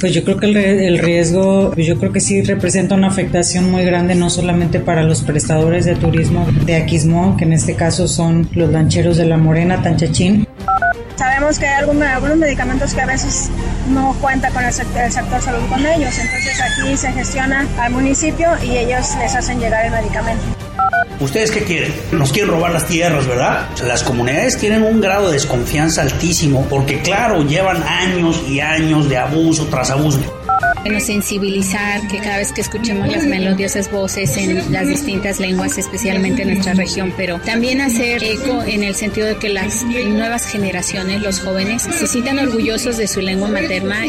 Pues yo creo que el, riesgo, pues yo creo que sí representa una afectación muy grande, no solamente para los prestadores de turismo de Aquismón, que en este caso son los lancheros de La Morena, Tanchachín. Sabemos que hay algunos medicamentos que a veces no cuenta con el el sector salud con ellos, entonces aquí se gestiona al municipio y ellos les hacen llegar el medicamento. ¿Ustedes qué quieren? Nos quieren robar las tierras, ¿verdad? Las comunidades tienen un grado de desconfianza altísimo porque, claro, llevan años y años de abuso tras abuso. Bueno, sensibilizar que cada vez que escuchemos las melodiosas voces en las distintas lenguas, especialmente en nuestra región, pero también hacer eco en el sentido de que las nuevas generaciones, los jóvenes, se sientan orgullosos de su lengua materna.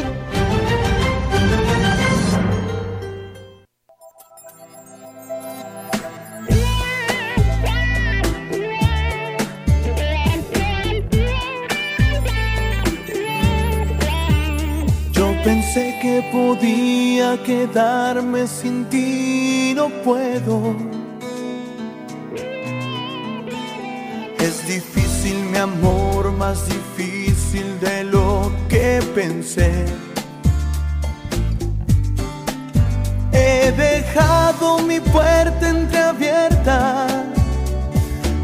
Podía quedarme sin ti, no puedo. Es difícil mi amor, más difícil de lo que pensé. He dejado mi puerta entreabierta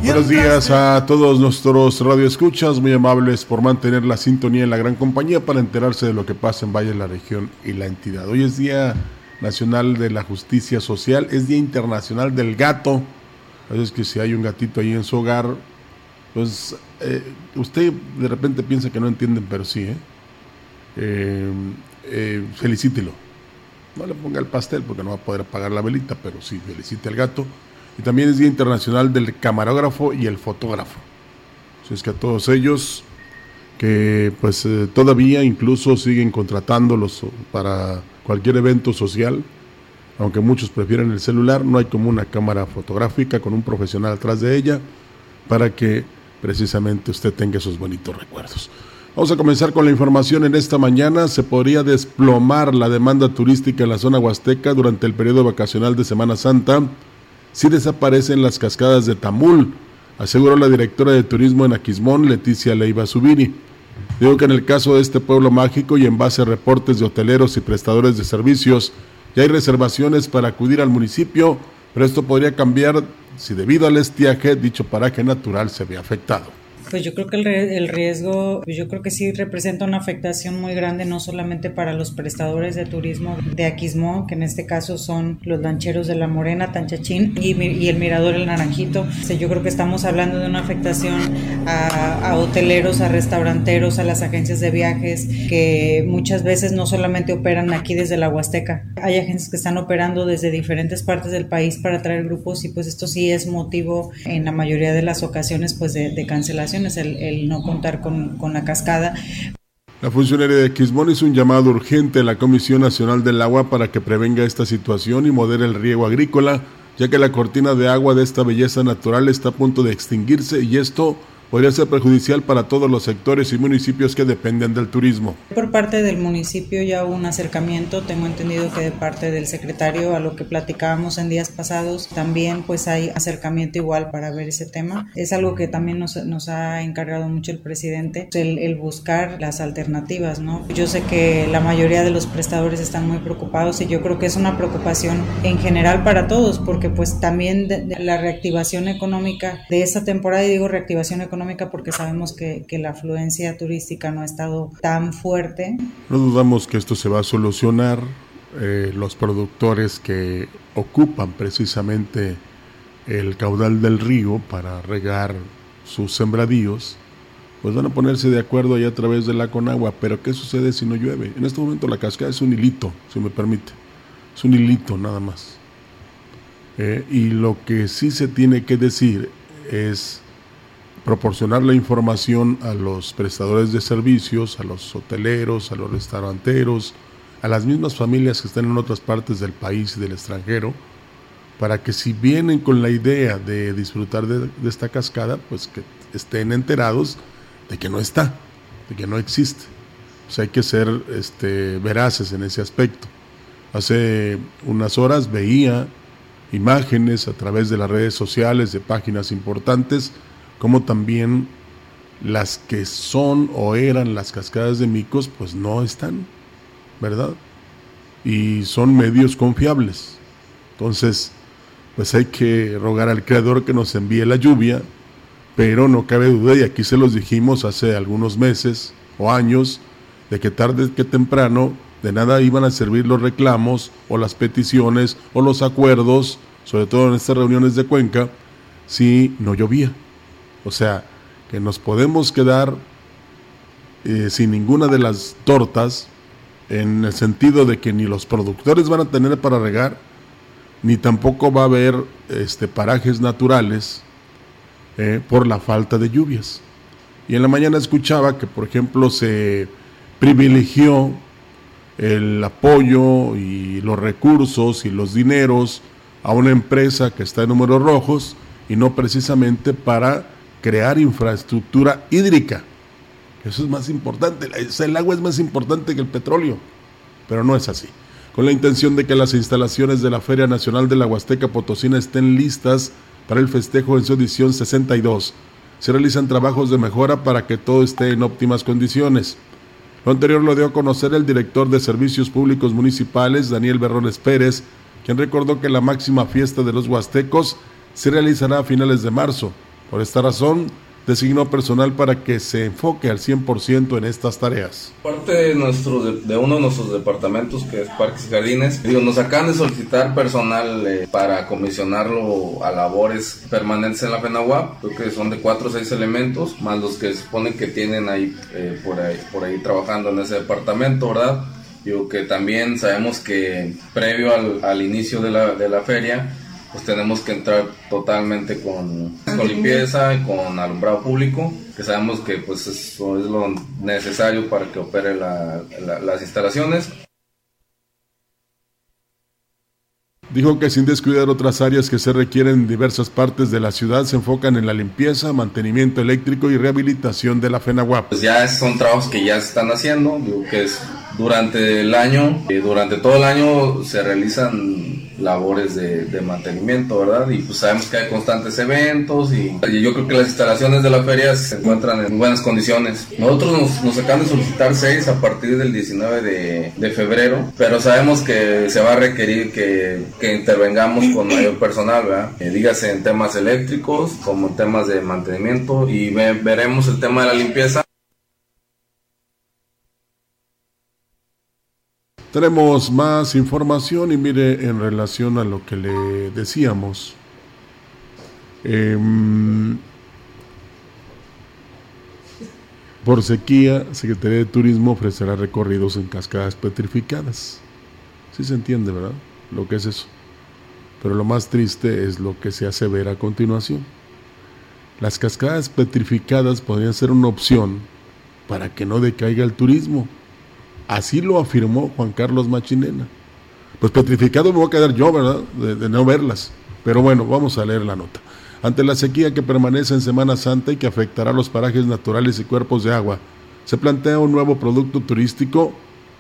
Buenos días a todos nuestros radioescuchas, muy amables por mantener la sintonía en la gran compañía para enterarse de lo que pasa en Valle, la región y la entidad. Hoy es Día Nacional de la Justicia Social, es Día Internacional del Gato. A veces que si hay un gatito ahí en su hogar, pues eh, usted de repente piensa que no entienden, pero sí, ¿eh? Eh, eh, felicítelo. No le ponga el pastel porque no va a poder apagar la velita, pero sí, felicite al gato y también es Día Internacional del Camarógrafo y el Fotógrafo. Así es que a todos ellos que pues eh, todavía incluso siguen contratándolos para cualquier evento social, aunque muchos prefieren el celular, no hay como una cámara fotográfica con un profesional atrás de ella para que precisamente usted tenga esos bonitos recuerdos. Vamos a comenzar con la información en esta mañana. Se podría desplomar la demanda turística en la zona huasteca durante el periodo vacacional de Semana Santa si desaparecen las cascadas de Tamul, aseguró la directora de turismo en Aquismón, Leticia Leiva Subiri. Digo que en el caso de este pueblo mágico y en base a reportes de hoteleros y prestadores de servicios, ya hay reservaciones para acudir al municipio, pero esto podría cambiar si debido al estiaje dicho paraje natural se ve afectado. Pues yo creo que el, riesgo, pues yo creo que sí representa una afectación muy grande, no solamente para los prestadores de turismo de Aquismón, que en este caso son los lancheros de La Morena, Tanchachín y, y el Mirador El Naranjito. yo creo que estamos hablando de una afectación a, hoteleros, a restauranteros, a las agencias de viajes, que muchas veces no solamente operan aquí desde la Huasteca. Hay agencias que están operando desde diferentes partes del país para traer grupos y pues esto sí es motivo en la mayoría de las ocasiones pues de cancelación el, no contar con, con, la cascada. La funcionaria de Quismón hizo un llamado urgente a la Comisión Nacional del Agua para que prevenga esta situación y modere el riego agrícola, ya que la cortina de agua de esta belleza natural está a punto de extinguirse y esto podría ser perjudicial para todos los sectores y municipios que dependen del turismo. Por parte del municipio ya hubo un acercamiento, tengo entendido que de parte del secretario a lo que platicábamos en días pasados, también pues hay acercamiento igual para ver ese tema. Es algo que también nos, nos ha encargado mucho el presidente, el, el, buscar las alternativas, ¿no? Yo sé que la mayoría de los prestadores están muy preocupados y yo creo que es una preocupación en general para todos, porque pues también la reactivación económica de esta temporada, y digo reactivación económica, porque sabemos que, la afluencia turística no ha estado tan fuerte. No dudamos que esto se va a solucionar. Eh, los productores que ocupan precisamente el caudal del río para regar sus sembradíos, pues van a ponerse de acuerdo ahí a través de la Conagua. Pero ¿qué sucede si no llueve? En este momento la cascada es un hilito, si me permite. Es un hilito nada más. Eh, y lo que sí se tiene que decir es proporcionar la información a los prestadores de servicios, a los hoteleros, a los restauranteros, a las mismas familias que están en otras partes del país y del extranjero, para que si vienen con la idea de disfrutar de, esta cascada, pues que estén enterados de que no está, de que no existe. Sea, hay que ser este, veraces en ese aspecto. Hace unas horas veía imágenes a través de las redes sociales de páginas importantes, como también las que son o eran las cascadas de micos, pues no están, ¿verdad? Y son medios confiables. Entonces, pues hay que rogar al Creador que nos envíe la lluvia, pero no cabe duda, y aquí se los dijimos hace algunos meses o años, de que tarde que temprano de nada iban a servir los reclamos o las peticiones o los acuerdos, sobre todo en estas reuniones de Cuenca, si no llovía. O sea, que nos podemos quedar eh, sin ninguna de las tortas, en el sentido de que ni los productores van a tener para regar, ni tampoco va a haber este, parajes naturales eh, por la falta de lluvias. Y en la mañana escuchaba que, por ejemplo, se privilegió el apoyo y los recursos y los dineros a una empresa que está en números rojos y no precisamente para crear infraestructura hídrica. Eso es más importante. El agua es más importante que el petróleo, pero no es así. Con la intención de que las instalaciones de la Feria Nacional de la Huasteca Potosina estén listas para el festejo en su edición 62, se realizan trabajos de mejora para que todo esté en óptimas condiciones. Lo anterior lo dio a conocer el director de Servicios Públicos Municipales, Daniel Berrones Pérez, quien recordó que la máxima fiesta de los huastecos se realizará a finales de marzo. Por esta razón, designó personal para que se enfoque al 100% en estas tareas. Parte de, nuestro, de, uno de nuestros departamentos, que es Parques y Jardines, digo, nos acaban de solicitar personal eh, para comisionarlo a labores permanentes en la FENAWAP, creo que son de cuatro o seis elementos, más los que se supone que tienen ahí, eh, por ahí, por ahí trabajando en ese departamento, ¿verdad? Digo que también sabemos que previo al, al inicio de la, de la feria, pues tenemos que entrar totalmente con, con limpieza y con alumbrado público, que sabemos que pues eso es lo necesario para que opere las instalaciones. Dijo que sin descuidar otras áreas que se requieren en diversas partes de la ciudad, se enfocan en la limpieza, mantenimiento eléctrico y rehabilitación de la FENAWAP. Pues ya son trabajos que ya se están haciendo, digo que es durante el año, y durante todo el año se realizan labores de, mantenimiento, ¿verdad? Y pues sabemos que hay constantes eventos y, yo creo que las instalaciones de la feria se encuentran en buenas condiciones. Nosotros nos, acaban de solicitar seis a partir del 19 de, febrero, pero sabemos que se va a requerir que, intervengamos con mayor personal, ¿verdad? Eh, dígase en temas eléctricos como en temas de mantenimiento y veremos el tema de la limpieza. Tenemos más información y mire en relación a lo que le decíamos. Em, por sequía, Secretaría de Turismo ofrecerá recorridos en cascadas petrificadas. Sí se entiende, ¿verdad? Lo que es eso. Pero lo más triste es lo que se hace ver a continuación. Las cascadas petrificadas podrían ser una opción para que no decaiga el turismo Así lo afirmó Juan Carlos Machinena. Pues petrificado me voy a quedar yo, ¿verdad? De, no verlas. Pero bueno, vamos a leer la nota. Ante la sequía que permanece en Semana Santa y que afectará los parajes naturales y cuerpos de agua, se plantea un nuevo producto turístico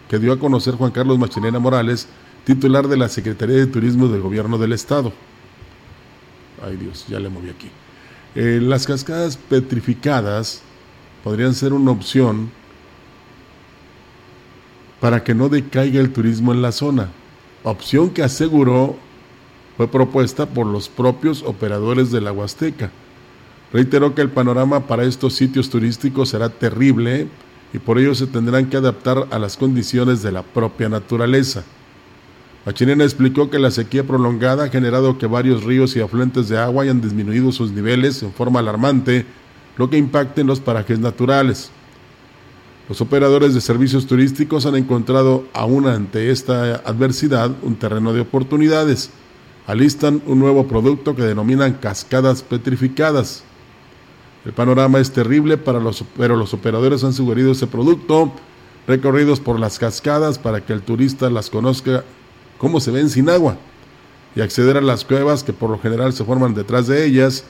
que dio a conocer Juan Carlos Machinena Morales, titular de la Secretaría de Turismo del Gobierno del Estado. Ay Dios, ya le moví aquí. Eh, las cascadas petrificadas podrían ser una opción para que no decaiga el turismo en la zona, opción que aseguró fue propuesta por los propios operadores de la Huasteca. Reiteró que el panorama para estos sitios turísticos será terrible y por ello se tendrán que adaptar a las condiciones de la propia naturaleza. Machinena explicó que la sequía prolongada ha generado que varios ríos y afluentes de agua hayan disminuido sus niveles en forma alarmante, lo que impacte en los parajes naturales. Los operadores de servicios turísticos han encontrado aún ante esta adversidad un terreno de oportunidades. Alistan un nuevo producto que denominan cascadas petrificadas. El panorama es terrible, para los, pero los operadores han sugerido ese producto, recorridos por las cascadas para que el turista las conozca cómo se ven sin agua y acceder a las cuevas que por lo general se forman detrás de ellas,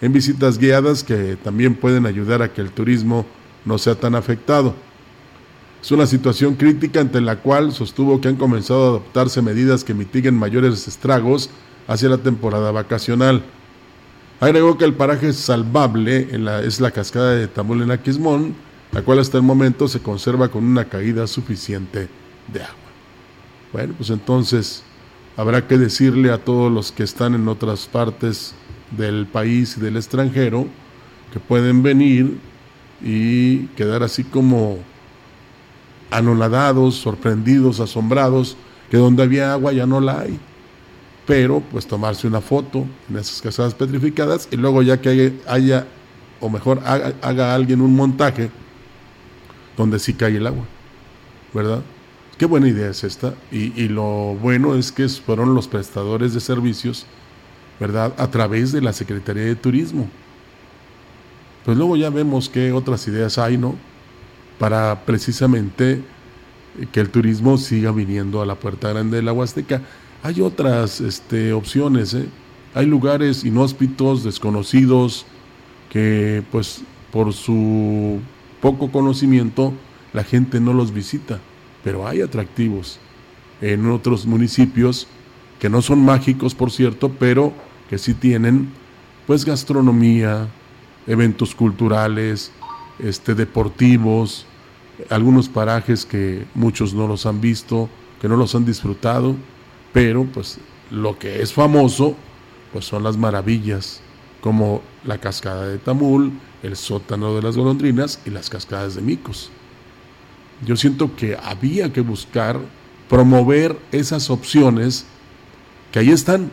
en visitas guiadas que también pueden ayudar a que el turismo no sea tan afectado. Es una situación crítica ante la cual sostuvo que han comenzado a adoptarse medidas que mitiguen mayores estragos hacia la temporada vacacional. Agregó que el paraje salvable en la, es la cascada de Tamul en Aquismón, la cual hasta el momento se conserva con una caída suficiente de agua. Bueno, pues entonces habrá que decirle a todos los que están en otras partes del país y del extranjero que pueden venir y quedar así como anonadados, sorprendidos, asombrados, que donde había agua ya no la hay pero pues tomarse una foto en esas casadas petrificadas y luego ya que haya, o mejor haga, alguien un montaje donde sí cae el agua, ¿verdad? Qué buena idea es esta y, y lo bueno es que fueron los prestadores de servicios, ¿verdad? A través de la Secretaría de Turismo. Pues luego ya vemos qué otras ideas hay, ¿no? Para precisamente que el turismo siga viniendo a la puerta grande de la Huasteca. Hay otras este, opciones, ¿eh? hay lugares inhóspitos, desconocidos, que pues por su poco conocimiento la gente no los visita, pero hay atractivos en otros municipios que no son mágicos, por cierto, pero que sí tienen pues gastronomía, eventos culturales, este, deportivos, algunos parajes que muchos no los han visto, que no los han disfrutado pero pues lo que es famoso pues son las maravillas como la cascada de Tamul, el sótano de las golondrinas y las cascadas de Micos. Yo siento que había que buscar promover esas opciones que ahí están,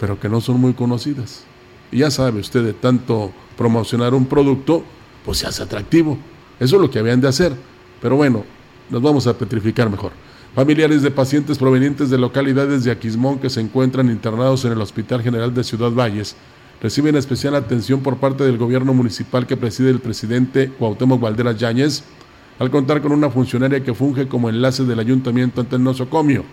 pero que no son muy conocidas. Y ya sabe usted, de tanto promocionar un producto, pues se hace atractivo. Eso es lo que habían de hacer. Pero bueno, nos vamos a petrificar mejor. Familiares de pacientes provenientes de localidades de Aquismón que se encuentran internados en el Hospital General de Ciudad Valles reciben especial atención por parte del gobierno municipal que preside el presidente Cuauhtémoc Valderas Yáñez, al contar con una funcionaria que funge como enlace del ayuntamiento ante el nosocomio.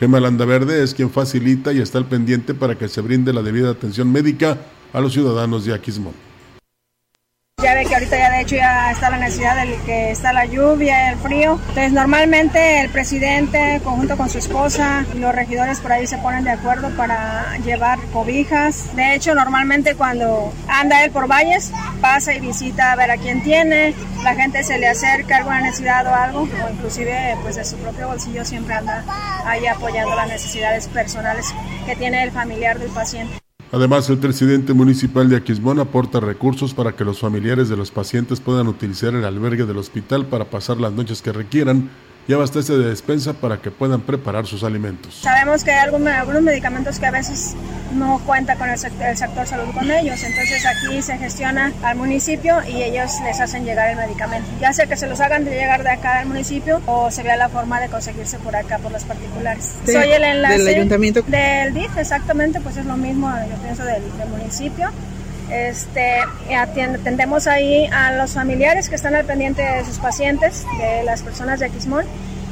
Gema Landaverde es quien facilita y está al pendiente para que se brinde la debida atención médica a los ciudadanos de Aquismón. Ya ve que ahorita ya de hecho ya está la necesidad de que está la lluvia, el frío. Entonces normalmente el presidente conjunto con su esposa y los regidores por ahí se ponen de acuerdo para llevar cobijas. De hecho normalmente cuando anda él por valles pasa y visita a ver a quién tiene. La gente se le acerca alguna necesidad o algo o inclusive pues de su propio bolsillo siempre anda ahí apoyando las necesidades personales que tiene el familiar del paciente. Además, el presidente municipal de Aquismón aporta recursos para que los familiares de los pacientes puedan utilizar el albergue del hospital para pasar las noches que requieran y abastece de despensa para que puedan preparar sus alimentos. Sabemos que hay algunos medicamentos que a veces no cuenta con el sector, salud con ellos, entonces aquí se gestiona al municipio y ellos les hacen llegar el medicamento, ya sea que se los hagan de llegar de acá al municipio o se vea la forma de conseguirse por acá por los particulares. Soy el enlace del ayuntamiento. Del DIF, exactamente, pues es lo mismo, yo pienso, del, del municipio este, atendemos ahí a los familiares que están al pendiente de sus pacientes, de las personas de Aquismón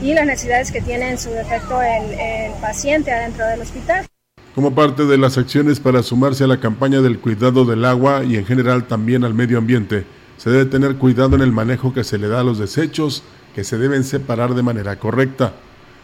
y las necesidades que tiene en su defecto el, el paciente adentro del hospital. Como parte de las acciones para sumarse a la campaña del cuidado del agua y en general también al medio ambiente, se debe tener cuidado en el manejo que se le da a los desechos que se deben separar de manera correcta.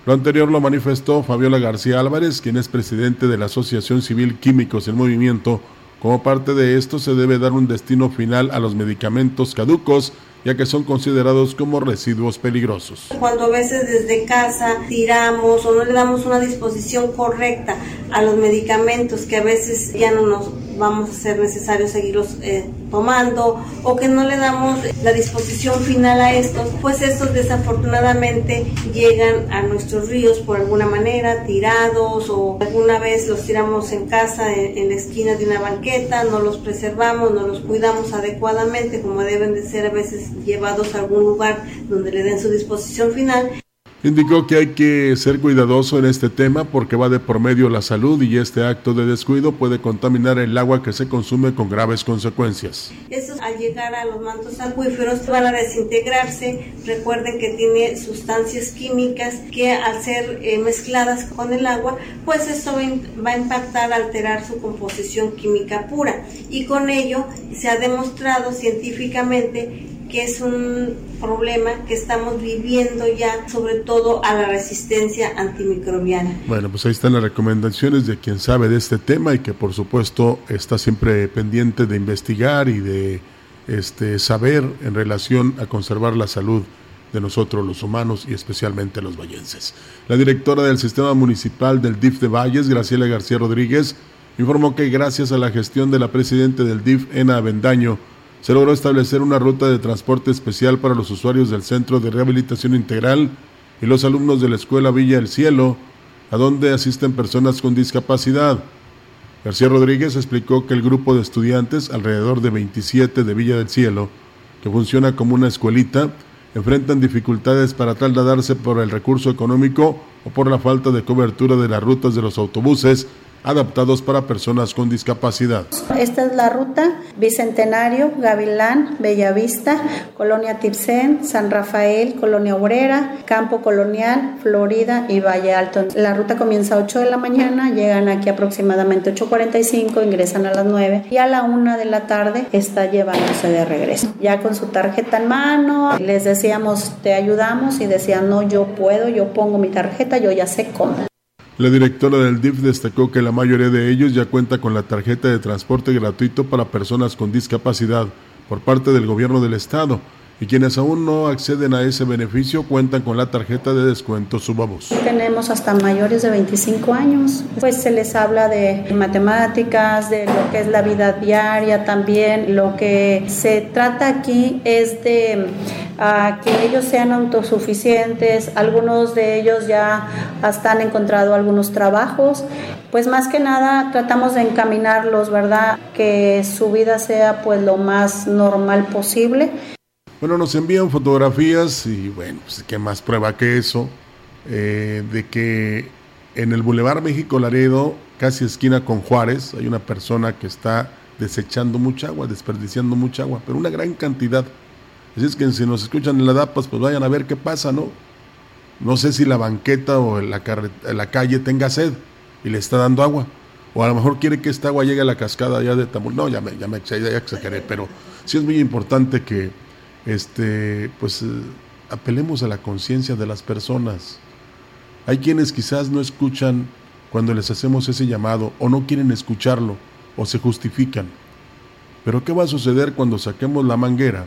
Lo anterior lo manifestó Fabiola García Álvarez, quien es presidente de la Asociación Civil Químicos en Movimiento, como parte de esto se debe dar un destino final a los medicamentos caducos ya que son considerados como residuos peligrosos. Cuando a veces desde casa tiramos o no le damos una disposición correcta a los medicamentos que a veces ya no nos vamos a ser necesario seguirlos eh, tomando o que no le damos la disposición final a estos, pues estos desafortunadamente llegan a nuestros ríos por alguna manera, tirados o alguna vez los tiramos en casa en, la esquina de una banqueta, no los preservamos, no los cuidamos adecuadamente como deben de ser a veces llevados a algún lugar donde le den su disposición final Indicó que hay que ser cuidadoso en este tema porque va de por medio la salud y este acto de descuido puede contaminar el agua que se consume con graves consecuencias. Estos al llegar a los mantos acuíferos van a desintegrarse. Recuerden que tiene sustancias químicas que al ser eh, mezcladas con el agua, pues esto va a impactar, alterar su composición química pura. Y con ello se ha demostrado científicamente que es un problema que estamos viviendo ya, sobre todo a la resistencia antimicrobiana. Bueno, pues ahí están las recomendaciones de quien sabe de este tema y que por supuesto está siempre pendiente de investigar y de este, saber en relación a conservar la salud de nosotros los humanos y especialmente los vallenses. La directora del Sistema Municipal del DIF de Valles, Graciela García Rodríguez, informó que gracias a la gestión de la presidenta del DIF, Ena Avendaño, se logró establecer una ruta de transporte especial para los usuarios del Centro de Rehabilitación Integral y los alumnos de la Escuela Villa del Cielo, a donde asisten personas con discapacidad. García Rodríguez explicó que el grupo de estudiantes, alrededor de 27 de Villa del Cielo, que funciona como una escuelita, enfrentan dificultades para trasladarse por el recurso económico o por la falta de cobertura de las rutas de los autobuses adaptados para personas con discapacidad. Esta es la ruta Bicentenario, Gavilán, Bellavista, Colonia Tipsen, San Rafael, Colonia Obrera, Campo Colonial, Florida y Valle Alto. La ruta comienza a 8 de la mañana, llegan aquí aproximadamente 8.45, ingresan a las 9 y a la 1 de la tarde está llevándose de regreso. Ya con su tarjeta en mano, les decíamos, te ayudamos y decían, no, yo puedo, yo pongo mi tarjeta, yo ya sé cómo. La directora del DIF destacó que la mayoría de ellos ya cuenta con la tarjeta de transporte gratuito para personas con discapacidad por parte del gobierno del estado y quienes aún no acceden a ese beneficio cuentan con la tarjeta de descuento Subabus. Tenemos hasta mayores de 25 años, pues se les habla de matemáticas, de lo que es la vida diaria también. Lo que se trata aquí es de uh, que ellos sean autosuficientes, algunos de ellos ya hasta han encontrado algunos trabajos, pues más que nada tratamos de encaminarlos, ¿verdad? Que su vida sea pues lo más normal posible. Bueno, nos envían fotografías y bueno, pues qué más prueba que eso, eh, de que en el Boulevard México Laredo, casi esquina con Juárez, hay una persona que está desechando mucha agua, desperdiciando mucha agua, pero una gran cantidad. Así es que si nos escuchan en la DAPAS, pues vayan a ver qué pasa, ¿no? No sé si la banqueta o la, la calle tenga sed y le está dando agua. O a lo mejor quiere que esta agua llegue a la cascada ya de Tamul. No, ya me, ya me exageré, pero sí es muy importante que este, pues eh, apelemos a la conciencia de las personas. Hay quienes quizás no escuchan cuando les hacemos ese llamado o no quieren escucharlo o se justifican. Pero ¿qué va a suceder cuando saquemos la manguera,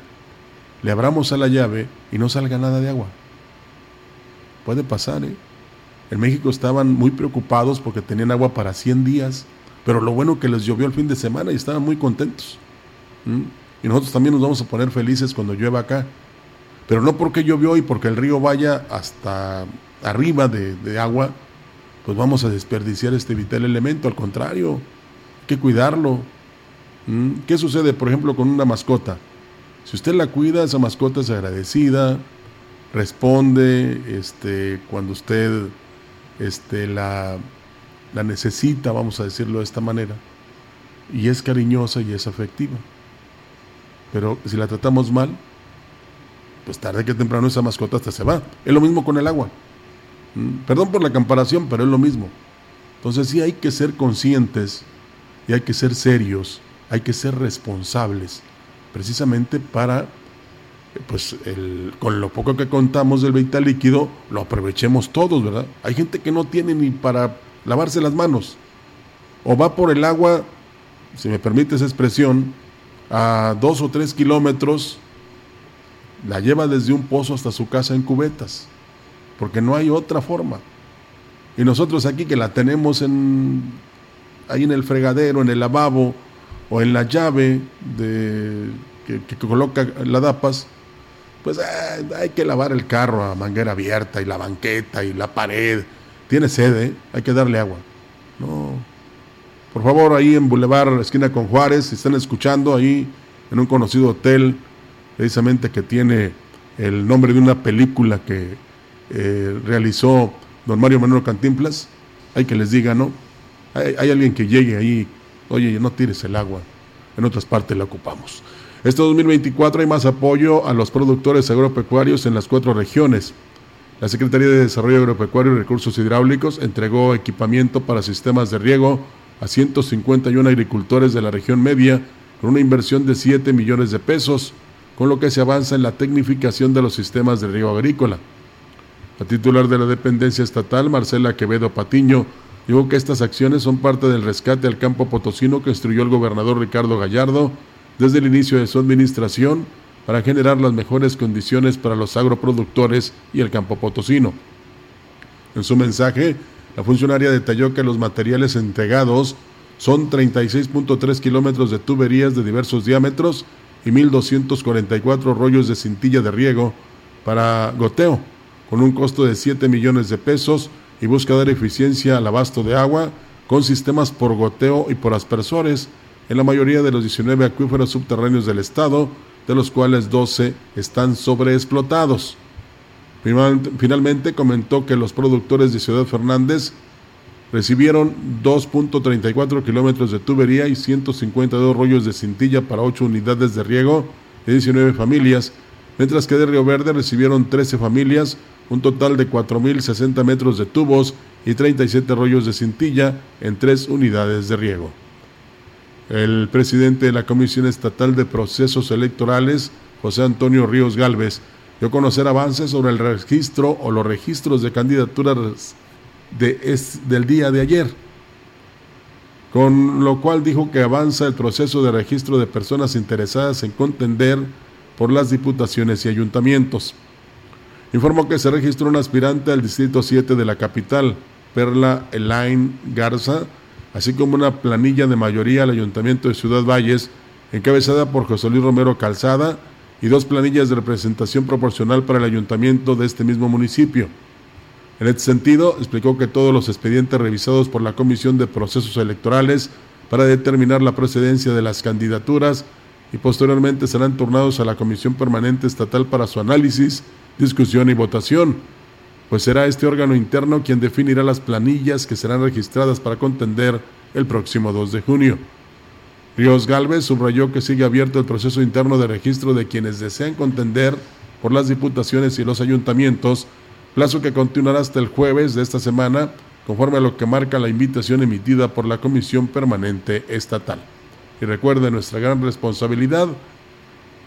le abramos a la llave y no salga nada de agua? Puede pasar, ¿eh? En México estaban muy preocupados porque tenían agua para 100 días, pero lo bueno que les llovió el fin de semana y estaban muy contentos. Y nosotros también nos vamos a poner felices cuando llueva acá. Pero no porque llovió y porque el río vaya hasta arriba de, agua, pues vamos a desperdiciar este vital elemento. Al contrario, hay que cuidarlo. ¿Mm? ¿Qué sucede, por ejemplo, con una mascota? Si usted la cuida, esa mascota es agradecida, responde este, cuando usted este, la, la necesita, vamos a decirlo de esta manera, y es cariñosa y es afectiva. Pero si la tratamos mal, pues tarde que temprano esa mascota hasta se va. Es lo mismo con el agua. Mm, perdón por la comparación, pero es lo mismo. Entonces sí hay que ser conscientes y hay que ser serios, hay que ser responsables, precisamente para, pues con lo poco que contamos del vital líquido, lo aprovechemos todos, ¿verdad? Hay gente que no tiene ni para lavarse las manos, o va por el agua, si me permite esa expresión, a dos o tres kilómetros, la lleva desde un pozo hasta su casa en cubetas, porque no hay otra forma. Y nosotros aquí que la tenemos en, ahí en el fregadero, en el lavabo, o en la llave de, que, coloca la DAPAS, pues eh, hay que lavar el carro a manguera abierta y la banqueta y la pared. Tiene sede, hay que darle agua. No. Por favor, ahí en Boulevard, esquina con Juárez, si están escuchando ahí en un conocido hotel, precisamente que tiene el nombre de una película que eh, realizó don Mario Manuel Cantimplas, hay que les diga, ¿no? Hay, hay, alguien que llegue ahí, oye, no tires el agua, en otras partes la ocupamos. Este 2024 hay más apoyo a los productores agropecuarios en las cuatro regiones. La Secretaría de Desarrollo Agropecuario y Recursos Hidráulicos entregó equipamiento para sistemas de riego a 151 agricultores de la región media con una inversión de 7 millones de pesos, con lo que se avanza en la tecnificación de los sistemas de riego agrícola. La titular de la dependencia estatal, Marcela Quevedo Patiño, dijo que estas acciones son parte del rescate al campo potosino que instruyó el gobernador Ricardo Gallardo desde el inicio de su administración para generar las mejores condiciones para los agroproductores y el campo potosino. En su mensaje, la funcionaria detalló que los materiales entregados son 36.3 kilómetros de tuberías de diversos diámetros y 1.244 rollos de cintilla de riego para goteo, con un costo de 7 millones de pesos y busca dar eficiencia al abasto de agua con sistemas por goteo y por aspersores en la mayoría de los 19 acuíferos subterráneos del estado, de los cuales 12 están sobreexplotados. Finalmente comentó que los productores de Ciudad Fernández recibieron 2.34 kilómetros de tubería y 152 rollos de cintilla para 8 unidades de riego de 19 familias, mientras que de Río Verde recibieron 13 familias, un total de 4.060 metros de tubos y 37 rollos de cintilla en 3 unidades de riego. El presidente de la Comisión Estatal de Procesos Electorales, José Antonio Ríos Galvez, dio a conocer avances sobre el registro o los registros de candidaturas de del día de ayer, con lo cual dijo que avanza el proceso de registro de personas interesadas en contender por las diputaciones y ayuntamientos. Informó que se registró un aspirante al Distrito 7 de la capital, Perla Elaine Garza, así como una planilla de mayoría al Ayuntamiento de Ciudad Valles, encabezada por José Luis Romero Calzada, y dos planillas de representación proporcional para el ayuntamiento de este mismo municipio. En este sentido, explicó que todos los expedientes revisados por la Comisión de Procesos Electorales para determinar la procedencia de las candidaturas y posteriormente serán turnados a la Comisión Permanente Estatal para su análisis, discusión y votación pues será este órgano interno quien definirá las planillas que serán registradas para contender el próximo 2 de junio. Ríos Galvez subrayó que sigue abierto el proceso interno de registro de quienes desean contender por las diputaciones y los ayuntamientos, plazo que continuará hasta el jueves de esta semana, conforme a lo que marca la invitación emitida por la Comisión Permanente Estatal. Y recuerde nuestra gran responsabilidad,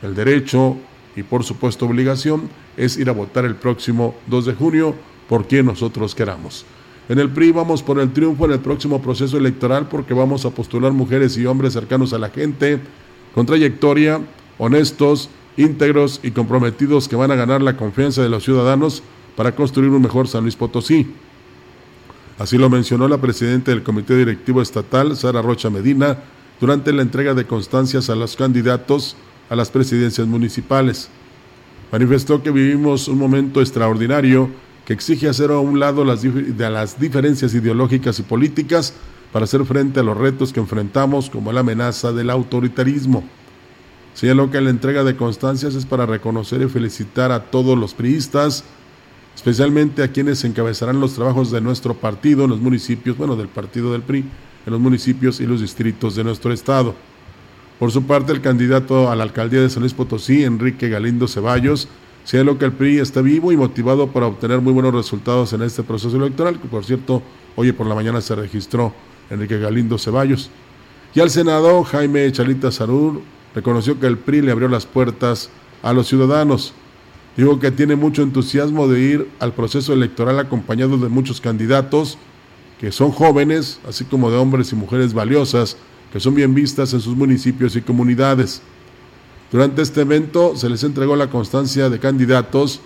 el derecho y por supuesto obligación es ir a votar el próximo 2 de junio por quien nosotros queramos. En el PRI vamos por el triunfo en el próximo proceso electoral porque vamos a postular mujeres y hombres cercanos a la gente, con trayectoria, honestos, íntegros y comprometidos que van a ganar la confianza de los ciudadanos para construir un mejor San Luis Potosí. Así lo mencionó la presidenta del Comité Directivo Estatal, Sara Rocha Medina, durante la entrega de constancias a los candidatos a las presidencias municipales. Manifestó que vivimos un momento extraordinario exige hacer a un lado las, de las diferencias ideológicas y políticas para hacer frente a los retos que enfrentamos como la amenaza del autoritarismo. Señaló que la entrega de constancias es para reconocer y felicitar a todos los priistas, especialmente a quienes encabezarán los trabajos de nuestro partido en los municipios, bueno, del partido del PRI, en los municipios y los distritos de nuestro estado. Por su parte, el candidato a la alcaldía de San Luis Potosí, Enrique Galindo Ceballos, señaló que el PRI está vivo y motivado para obtener muy buenos resultados en este proceso electoral, que por cierto, hoy por la mañana se registró Enrique Galindo Ceballos. Y al Senado, Jaime Chalita Sarur reconoció que el PRI le abrió las puertas a los ciudadanos. Dijo que tiene mucho entusiasmo de ir al proceso electoral acompañado de muchos candidatos que son jóvenes, así como de hombres y mujeres valiosas que son bien vistas en sus municipios y comunidades. Durante este evento se les entregó la constancia de candidatos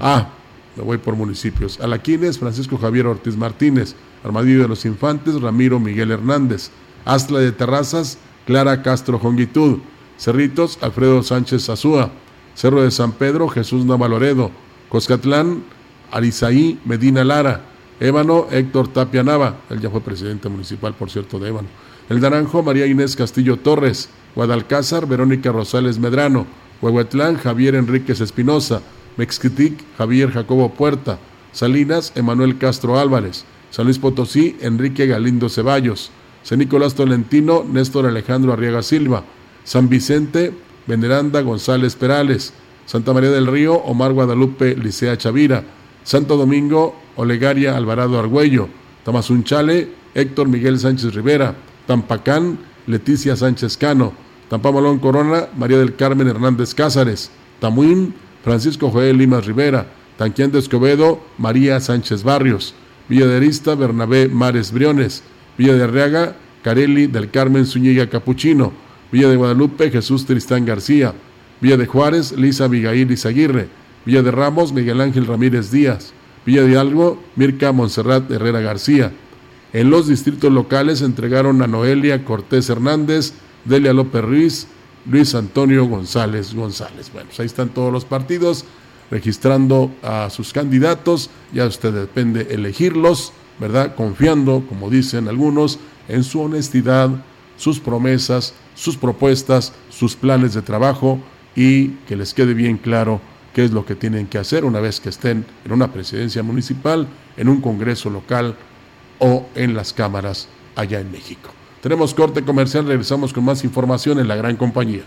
a, me voy por municipios, Alaquines, Francisco Javier Ortiz Martínez, Armadillo de los Infantes, Ramiro Miguel Hernández, Astla de Terrazas, Clara Castro Jongitud. Cerritos, Alfredo Sánchez Azúa. Cerro de San Pedro, Jesús Navaloredo. Coscatlán, Arizaí Medina Lara. Ébano, Héctor Tapia Nava. Él ya fue presidente municipal, por cierto, de Ébano. El Naranjo, María Inés Castillo Torres. Guadalcázar, Verónica Rosales Medrano. Huehuetlán, Javier Enríquez Espinosa. Mexquitic, Javier Jacobo Puerta. Salinas, Emanuel Castro Álvarez. San Luis Potosí, Enrique Galindo Ceballos. San Nicolás Tolentino, Néstor Alejandro Arriaga Silva. San Vicente, Veneranda González Perales. Santa María del Río, Omar Guadalupe Licea Chavira. Santo Domingo, Olegaria Alvarado Argüello. Tamazunchale, Héctor Miguel Sánchez Rivera. Tampacán, Leticia Sánchez Cano. Tampamalón Corona, María del Carmen Hernández Cázares. Tamuín, Francisco Joel Limas Rivera. Tanquián de Escobedo, María Sánchez Barrios. Villa de Arista, Bernabé Mares Briones. Villa de Arriaga, Carelli del Carmen Zúñiga Capuchino. Villa de Guadalupe, Jesús Tristán García. Villa de Juárez, Lisa Abigail Izaguirre. Villa de Ramos, Miguel Ángel Ramírez Díaz. Villa de Algo, Mirka Monserrat Herrera García. En los distritos locales entregaron a Noelia Cortés Hernández, Delia López Ruiz, Luis Antonio González González. Bueno, pues ahí están todos los partidos registrando a sus candidatos. Ya usted depende elegirlos, ¿verdad? Confiando, como dicen algunos, en su honestidad, sus promesas, sus propuestas, sus planes de trabajo y que les quede bien claro qué es lo que tienen que hacer una vez que estén en una presidencia municipal, en un congreso local o en las cámaras allá en México. Tenemos corte comercial, regresamos con más información en la gran compañía.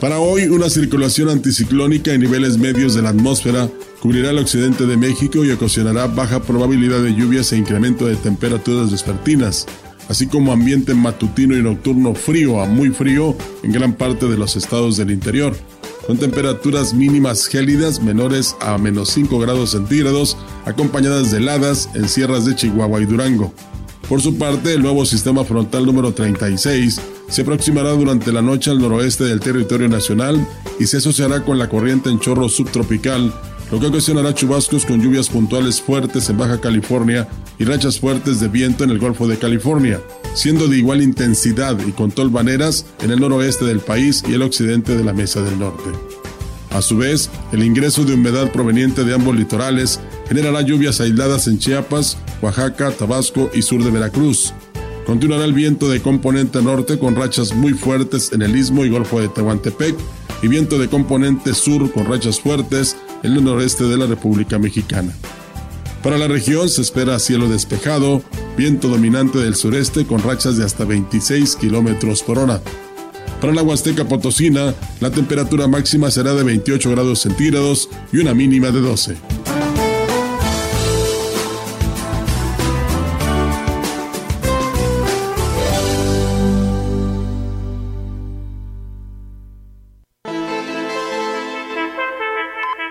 Para hoy, una circulación anticiclónica en niveles medios de la atmósfera cubrirá el occidente de México y ocasionará baja probabilidad de lluvias e incremento de temperaturas vespertinas, así como ambiente matutino y nocturno frío a muy frío en gran parte de los estados del interior, con temperaturas mínimas gélidas menores a menos 5 grados centígrados, acompañadas de heladas en sierras de Chihuahua y Durango. Por su parte, el nuevo sistema frontal número 36 se aproximará durante la noche al noroeste del territorio nacional y se asociará con la corriente en chorro subtropical, lo que ocasionará chubascos con lluvias puntuales fuertes en Baja California y rachas fuertes de viento en el Golfo de California, siendo de igual intensidad y con tolvaneras en el noroeste del país y el occidente de la Mesa del Norte. A su vez, el ingreso de humedad proveniente de ambos litorales generará lluvias aisladas en Chiapas, Oaxaca, Tabasco y sur de Veracruz. Continuará el viento de componente norte con rachas muy fuertes en el istmo y golfo de Tehuantepec y viento de componente sur con rachas fuertes en el noreste de la República Mexicana. Para la región se espera cielo despejado, viento dominante del sureste con rachas de hasta 26 kilómetros por hora. Para la Huasteca Potosina, la temperatura máxima será de 28 grados centígrados y una mínima de 12.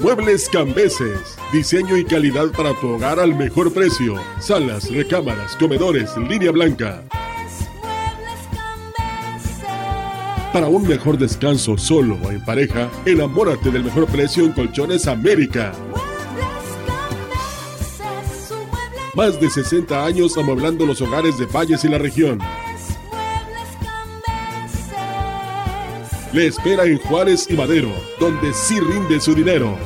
Muebles Cambeses. Diseño y calidad para tu hogar al mejor precio. Salas, recámaras, comedores, línea blanca. Para un mejor descanso solo o en pareja, enamórate del mejor precio en Colchones América. Más de 60 años amueblando los hogares de Valles y la región. Le espera en Juárez y Madero, donde sí rinde su dinero.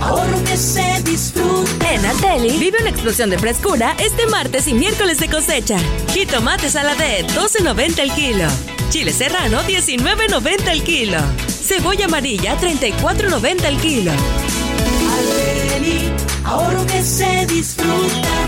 Ahorro que se disfruta. En Alteli vive una explosión de frescura este martes y miércoles de cosecha. Jitomate saladet 12.90 el kilo. Chile serrano 19.90 el kilo. Cebolla amarilla 34.90 el kilo. Alteli, ahorro que se disfruta.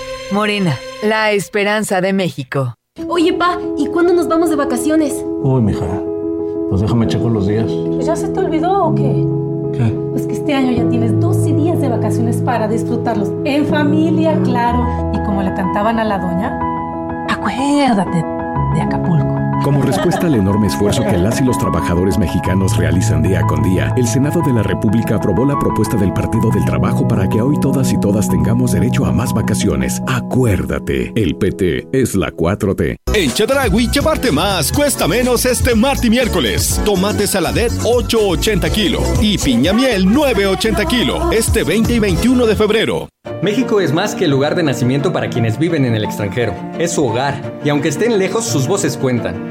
Morena la esperanza de México. Oye, pa, ¿y cuándo nos vamos de vacaciones? Uy, mija, pues déjame checar los días. Pues ya se te olvidó o qué? ¿Qué? Pues que este año ya tienes 12 días de vacaciones para disfrutarlos en familia, claro. Y como le cantaban a la doña, acuérdate de Acapulco. Como respuesta al enorme esfuerzo que las y los trabajadores mexicanos realizan día con día, el Senado de la República aprobó la propuesta del Partido del Trabajo para que hoy todas y todas tengamos derecho a más vacaciones. Acuérdate, el PT es la 4T. En Chedragui, llevarte más cuesta menos este martes y miércoles. Tomate saladet 8.80 kilo y piña miel 9.80 kilo este 20 y 21 de febrero. México es más que el lugar de nacimiento para quienes viven en el extranjero. Es su hogar, y aunque estén lejos, sus voces cuentan.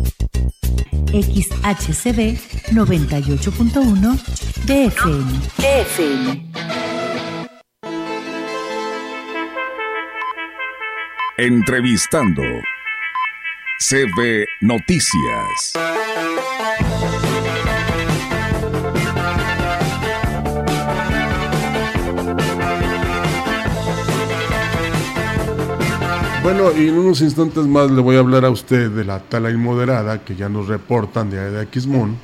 XHCB 98.1 DFM. DFM. Entrevistando. CB Noticias. Bueno, y en unos instantes más le voy a hablar a usted de la tala inmoderada que ya nos reportan de, de Aquismón.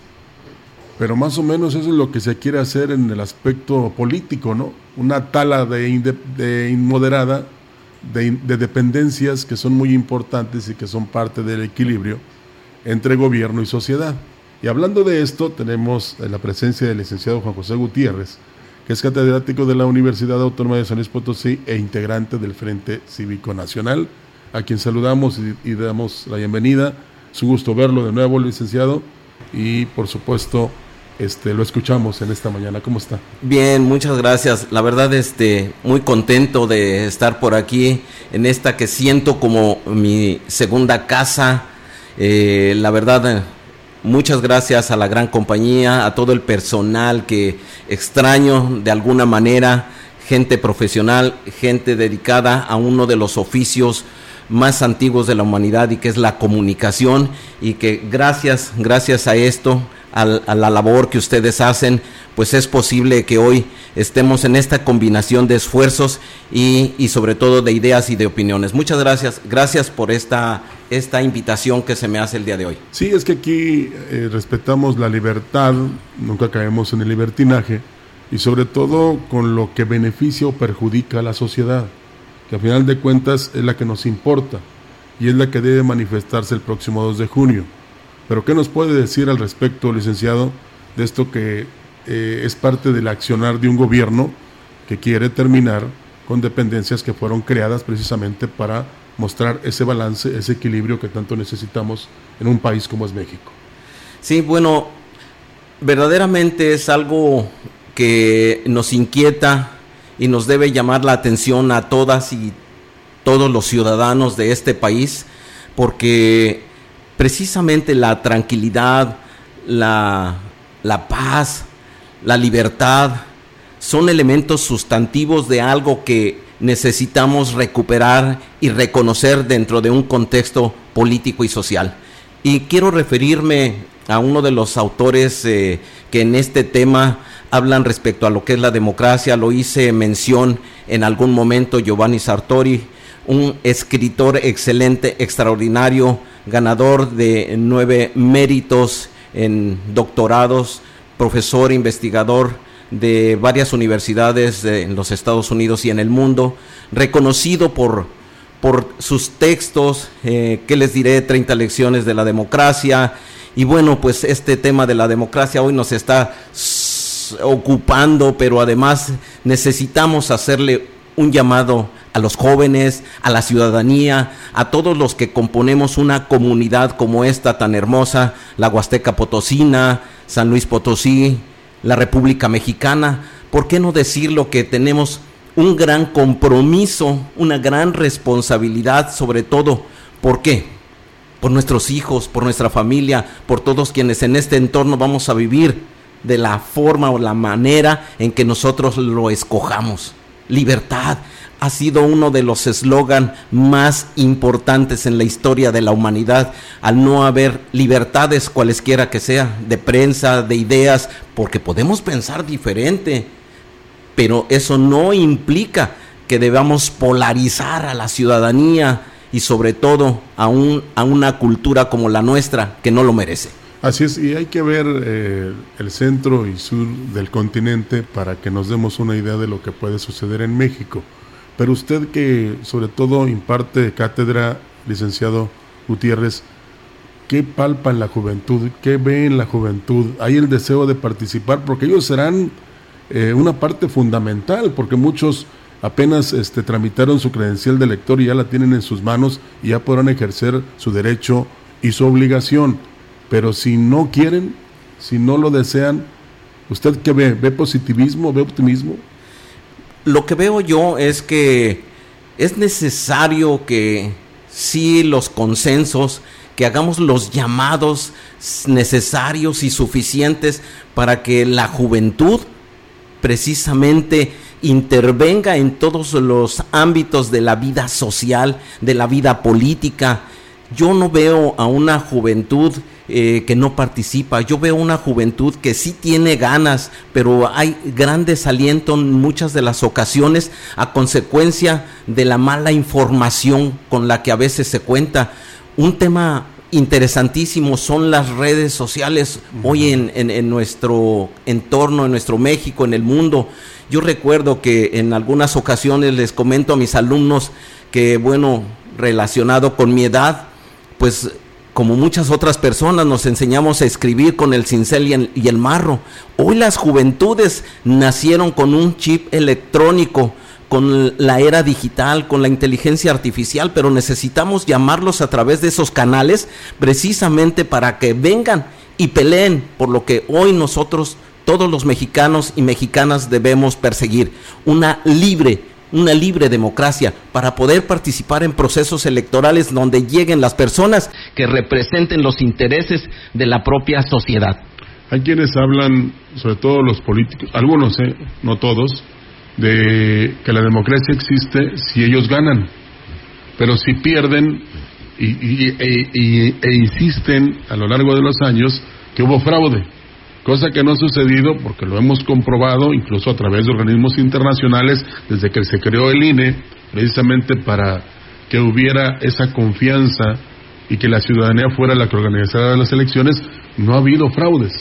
Pero más o menos eso es lo que se quiere hacer en el aspecto político, ¿no? Una tala de, inmoderada, de, de dependencias que son muy importantes y que son parte del equilibrio entre gobierno y sociedad. Y hablando de esto, tenemos la presencia del licenciado Juan José Gutiérrez, es catedrático de la Universidad Autónoma de San Luis Potosí e integrante del Frente Cívico Nacional, a quien saludamos y, damos la bienvenida. Es un gusto verlo de nuevo, licenciado, y por supuesto este, lo escuchamos en esta mañana. ¿Cómo está? Bien, muchas gracias. La verdad, este, muy contento de estar por aquí en esta que siento como mi segunda casa. Eh, la verdad, muchas gracias a la gran compañía, a todo el personal que extraño de alguna manera, gente profesional, gente dedicada a uno de los oficios más antiguos de la humanidad y que es la comunicación y que gracias, gracias a esto, al- a la labor que ustedes hacen, pues es posible que hoy estemos en esta combinación de esfuerzos y, y sobre todo de ideas y de opiniones. Muchas gracias, gracias por esta, esta invitación que se me hace el día de hoy. Sí, es que aquí eh, respetamos la libertad, nunca caemos en el libertinaje y sobre todo con lo que beneficia o perjudica a la sociedad, que a final de cuentas es la que nos importa y es la que debe manifestarse el próximo 2 de junio. Pero ¿qué nos puede decir al respecto, licenciado, de esto que eh, es parte del accionar de un gobierno que quiere terminar con dependencias que fueron creadas precisamente para mostrar ese balance, ese equilibrio que tanto necesitamos en un país como es México? Sí, bueno, verdaderamente es algo que nos inquieta y nos debe llamar la atención a todas y todos los ciudadanos de este país, porque precisamente la tranquilidad, la, la paz, la libertad, son elementos sustantivos de algo que necesitamos recuperar y reconocer dentro de un contexto político y social. Y quiero referirme a uno de los autores eh, que en este tema hablan respecto a lo que es la democracia. Lo hice mención en algún momento Giovanni Sartori, un escritor excelente, extraordinario, ganador de nueve méritos en doctorados, profesor, investigador de varias universidades en los Estados Unidos y en el mundo, reconocido por, por sus textos, eh, que les diré, 30 lecciones de la democracia. Y bueno, pues este tema de la democracia hoy nos está ocupando, pero además necesitamos hacerle un llamado a los jóvenes, a la ciudadanía, a todos los que componemos una comunidad como esta tan hermosa, la Huasteca Potosina, San Luis Potosí, la República Mexicana. ¿Por qué no decirlo que tenemos un gran compromiso, una gran responsabilidad sobre todo? ¿Por qué? Por nuestros hijos, por nuestra familia, por todos quienes en este entorno vamos a vivir de la forma o la manera en que nosotros lo escojamos. Libertad ha sido uno de los eslogan más importantes en la historia de la humanidad, al no haber libertades cualesquiera que sea, de prensa, de ideas, porque podemos pensar diferente, pero eso no implica que debamos polarizar a la ciudadanía y sobre todo a, un, a una cultura como la nuestra que no lo merece. Así es, y hay que ver eh, el centro y sur del continente para que nos demos una idea de lo que puede suceder en México. Pero usted que sobre todo imparte cátedra, licenciado Gutiérrez, ¿qué palpa en la juventud? ¿Qué ve en la juventud? ¿Hay el deseo de participar? Porque ellos serán eh, una parte fundamental, porque muchos apenas este, tramitaron su credencial de lector y ya la tienen en sus manos y ya podrán ejercer su derecho y su obligación. Pero si no quieren, si no lo desean, ¿usted qué ve? ¿Ve positivismo? ¿Ve optimismo? Lo que veo yo es que es necesario que sí los consensos, que hagamos los llamados necesarios y suficientes para que la juventud precisamente intervenga en todos los ámbitos de la vida social, de la vida política. Yo no veo a una juventud eh, que no participa. Yo veo una juventud que sí tiene ganas, pero hay gran desaliento en muchas de las ocasiones a consecuencia de la mala información con la que a veces se cuenta. Un tema interesantísimo son las redes sociales hoy en, en, nuestro entorno, en nuestro México, en el mundo. Yo recuerdo que en algunas ocasiones les comento a mis alumnos que, bueno, relacionado con mi edad, pues como muchas otras personas, nos enseñamos a escribir con el cincel y el, marro. Hoy las juventudes nacieron con un chip electrónico, con la era digital, con la inteligencia artificial, pero necesitamos llamarlos a través de esos canales precisamente para que vengan y peleen por lo que hoy nosotros, todos los mexicanos y mexicanas debemos perseguir, una libre una libre democracia para poder participar en procesos electorales donde lleguen las personas que representen los intereses de la propia sociedad. Hay quienes hablan, sobre todo los políticos, algunos, eh, no todos, de que la democracia existe si ellos ganan, pero si pierden y, e, e insisten a lo largo de los años que hubo fraude cosa que no ha sucedido porque lo hemos comprobado incluso a través de organismos internacionales desde que se creó el INE, precisamente para que hubiera esa confianza y que la ciudadanía fuera la que organizara las elecciones, no ha habido fraudes.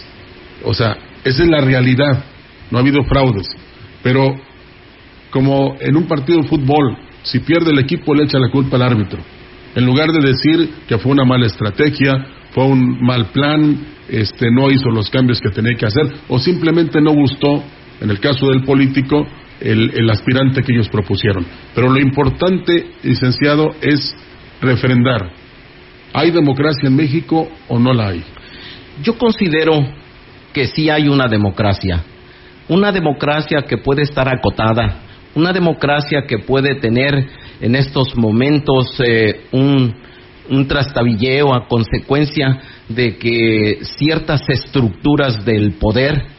O sea, esa es la realidad, no ha habido fraudes. Pero como en un partido de fútbol, si pierde el equipo le echa la culpa al árbitro. En lugar de decir que fue una mala estrategia, fue un mal plan, este, no hizo los cambios que tenía que hacer, o simplemente no gustó, en el caso del político, el, aspirante que ellos propusieron. Pero lo importante, licenciado, es refrendar. ¿Hay democracia en México o no la hay? Yo considero que sí hay una democracia. Una democracia que puede estar acotada, una democracia que puede tener en estos momentos eh, un, un trastabilleo a consecuencia de que ciertas estructuras del poder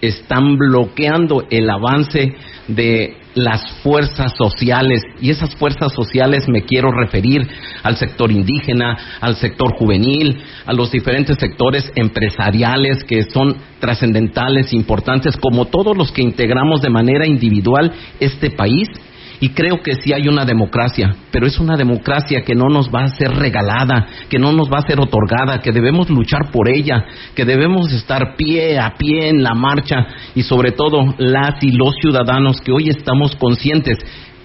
están bloqueando el avance de las fuerzas sociales. Y esas fuerzas sociales me quiero referir al sector indígena, al sector juvenil, a los diferentes sectores empresariales que son trascendentales, importantes, como todos los que integramos de manera individual este país y creo que sí hay una democracia, pero es una democracia que no nos va a ser regalada, que no nos va a ser otorgada, que debemos luchar por ella, que debemos estar pie a pie en la marcha y sobre todo las y los ciudadanos que hoy estamos conscientes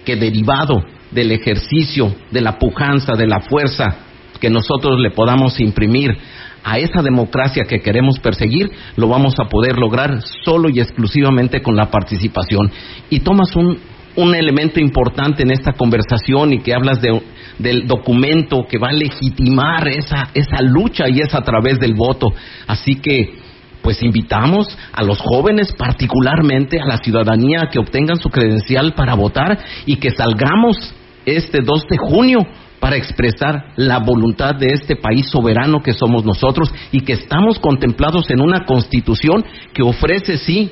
que derivado del ejercicio, de la pujanza, de la fuerza que nosotros le podamos imprimir a esa democracia que queremos perseguir, lo vamos a poder lograr solo y exclusivamente con la participación. Y tomas un un elemento importante en esta conversación y que hablas de, del documento que va a legitimar esa, esa lucha y es a través del voto. Así que, pues invitamos a los jóvenes, particularmente a la ciudadanía, que obtengan su credencial para votar y que salgamos este 2 de junio para expresar la voluntad de este país soberano que somos nosotros y que estamos contemplados en una constitución que ofrece, sí,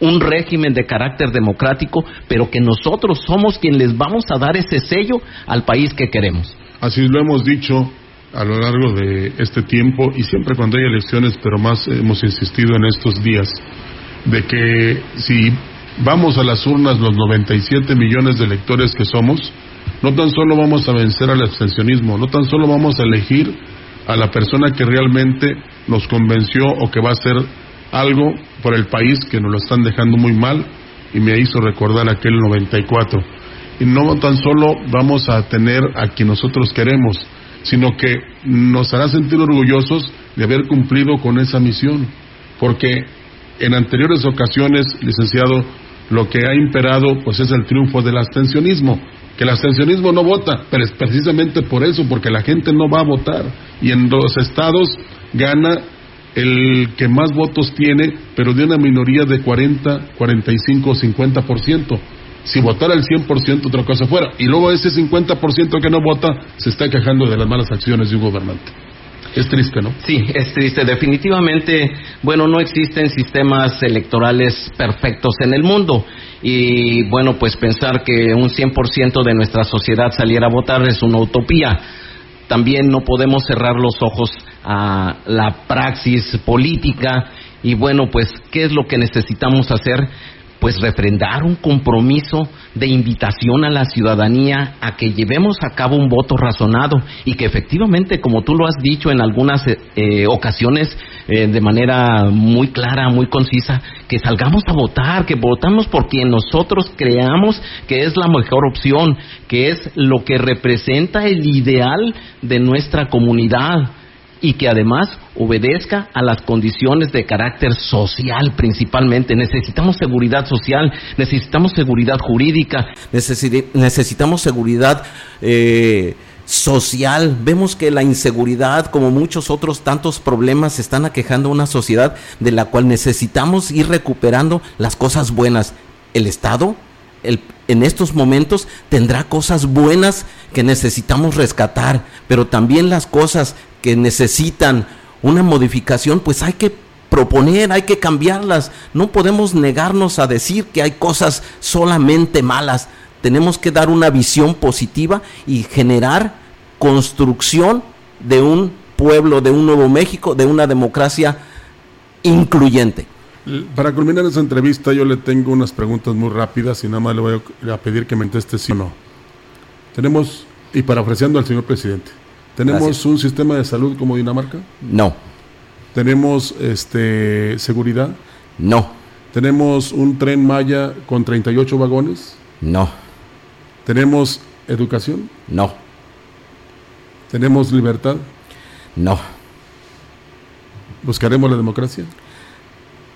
un régimen de carácter democrático, pero que nosotros somos quienes les vamos a dar ese sello al país que queremos. Así lo hemos dicho a lo largo de este tiempo y siempre cuando hay elecciones, pero más hemos insistido en estos días, de que si vamos a las urnas los 97 millones de electores que somos, no tan solo vamos a vencer al abstencionismo, no tan solo vamos a elegir a la persona que realmente nos convenció o que va a ser algo por el país que nos lo están dejando muy mal y me hizo recordar aquel 94. Y no tan solo vamos a tener a quien nosotros queremos, sino que nos hará sentir orgullosos de haber cumplido con esa misión, porque en anteriores ocasiones, licenciado, lo que ha imperado pues es el triunfo del abstencionismo, que el abstencionismo no vota, pero es precisamente por eso, porque la gente no va a votar y en los estados gana el que más votos tiene, pero de una minoría de 40, 45 o 50%. Si votara el 100%, otra cosa fuera. Y luego ese 50% que no vota se está quejando de las malas acciones de un gobernante. Es triste, ¿no? Sí, es triste. Definitivamente, bueno, no existen sistemas electorales perfectos en el mundo. Y bueno, pues pensar que un 100% de nuestra sociedad saliera a votar es una utopía también no podemos cerrar los ojos a la praxis política y bueno, pues, ¿qué es lo que necesitamos hacer? pues refrendar un compromiso de invitación a la ciudadanía a que llevemos a cabo un voto razonado y que efectivamente, como tú lo has dicho en algunas eh, eh, ocasiones eh, de manera muy clara, muy concisa, que salgamos a votar, que votamos por quien nosotros creamos que es la mejor opción, que es lo que representa el ideal de nuestra comunidad y que además obedezca a las condiciones de carácter social principalmente. Necesitamos seguridad social, necesitamos seguridad jurídica, necesitamos seguridad eh, social. Vemos que la inseguridad, como muchos otros tantos problemas, están aquejando a una sociedad de la cual necesitamos ir recuperando las cosas buenas. El Estado el, en estos momentos tendrá cosas buenas que necesitamos rescatar, pero también las cosas que necesitan una modificación, pues hay que proponer, hay que cambiarlas. No podemos negarnos a decir que hay cosas solamente malas. Tenemos que dar una visión positiva y generar construcción de un pueblo, de un nuevo México, de una democracia incluyente. Para culminar esa entrevista, yo le tengo unas preguntas muy rápidas y nada más le voy a pedir que me conteste sí o no. Tenemos, y parafraseando al señor presidente, ¿tenemos un sistema de salud como Dinamarca? No. ¿Tenemos este, seguridad? No. ¿Tenemos un tren Maya con 38 vagones? No. ¿Tenemos educación? No. ¿Tenemos libertad? No. ¿Buscaremos la democracia?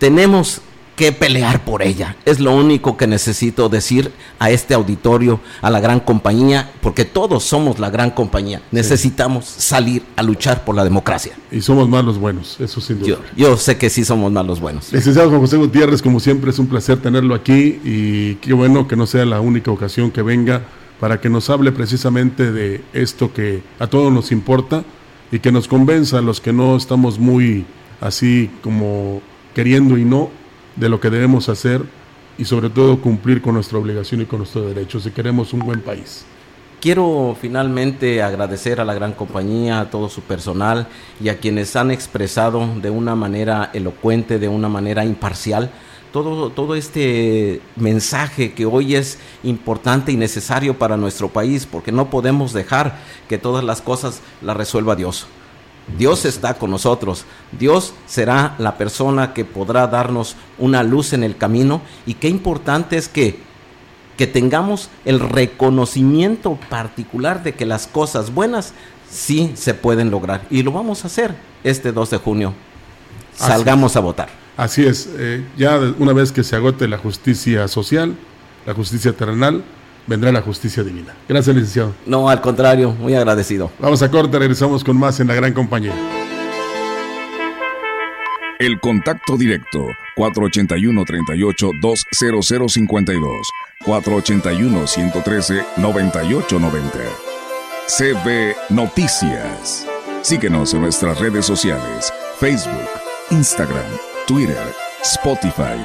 tenemos que pelear por ella. Es lo único que necesito decir a este auditorio, a la gran compañía, porque todos somos la gran compañía. Necesitamos salir a luchar por la democracia. Y somos más los buenos, eso sin duda. Yo, yo sé que sí somos más los buenos. Licenciado Juan José Gutiérrez, como siempre es un placer tenerlo aquí y qué bueno que no sea la única ocasión que venga para que nos hable precisamente de esto que a todos nos importa y que nos convenza a los que no estamos muy así como queriendo y no de lo que debemos hacer y sobre todo cumplir con nuestra obligación y con nuestros derechos si queremos un buen país. Quiero finalmente agradecer a la gran compañía, a todo su personal y a quienes han expresado de una manera elocuente, de una manera imparcial, todo, todo este mensaje que hoy es importante y necesario para nuestro país, porque no podemos dejar que todas las cosas las resuelva Dios. Dios está con nosotros. Dios será la persona que podrá darnos una luz en el camino. Y qué importante es que, que tengamos el reconocimiento particular de que las cosas buenas sí se pueden lograr. Y lo vamos a hacer este 2 de junio. Salgamos a votar. Así es. Eh, ya una vez que se agote la justicia social, la justicia terrenal, vendrá la justicia divina. Gracias, licenciado. No, al contrario, muy agradecido. Vamos a corte, regresamos con más en la gran compañía. El contacto directo 481-38-20052 481-113-9890 CB Noticias. Síguenos en nuestras redes sociales, Facebook, Instagram, Twitter, Spotify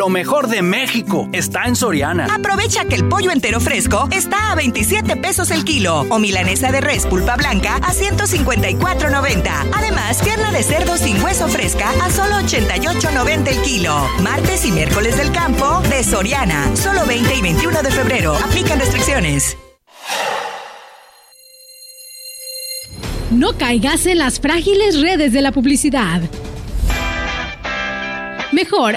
Lo mejor de México está en Soriana. Aprovecha que el pollo entero fresco está a 27 pesos el kilo o milanesa de res pulpa blanca a 154.90. Además, pierna de cerdo sin hueso fresca a solo 88.90 el kilo. Martes y miércoles del campo de Soriana. Solo 20 y 21 de febrero. Aplican restricciones. No caigas en las frágiles redes de la publicidad. Mejor,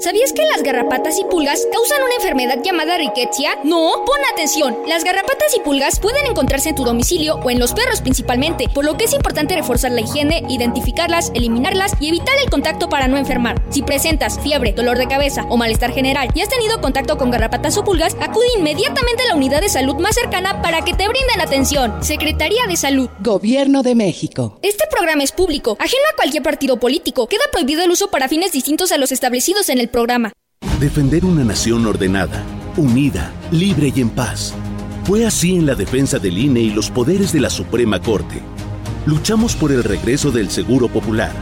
¿Sabías que las garrapatas y pulgas causan una enfermedad llamada riquetia? No, pon atención. Las garrapatas y pulgas pueden encontrarse en tu domicilio o en los perros principalmente, por lo que es importante reforzar la higiene, identificarlas, eliminarlas y evitar el contacto para no enfermar. Si presentas fiebre, dolor de cabeza o malestar general y has tenido contacto con garrapatas o pulgas, acude inmediatamente a la unidad de salud más cercana para que te brinden atención. Secretaría de Salud. Gobierno de México. Este programa es público, ajeno a cualquier partido político. Queda prohibido el uso para fines distintos a los establecidos en programa. Defender una nación ordenada, unida, libre y en paz. Fue así en la defensa del INE y los poderes de la Suprema Corte. Luchamos por el regreso del Seguro Popular,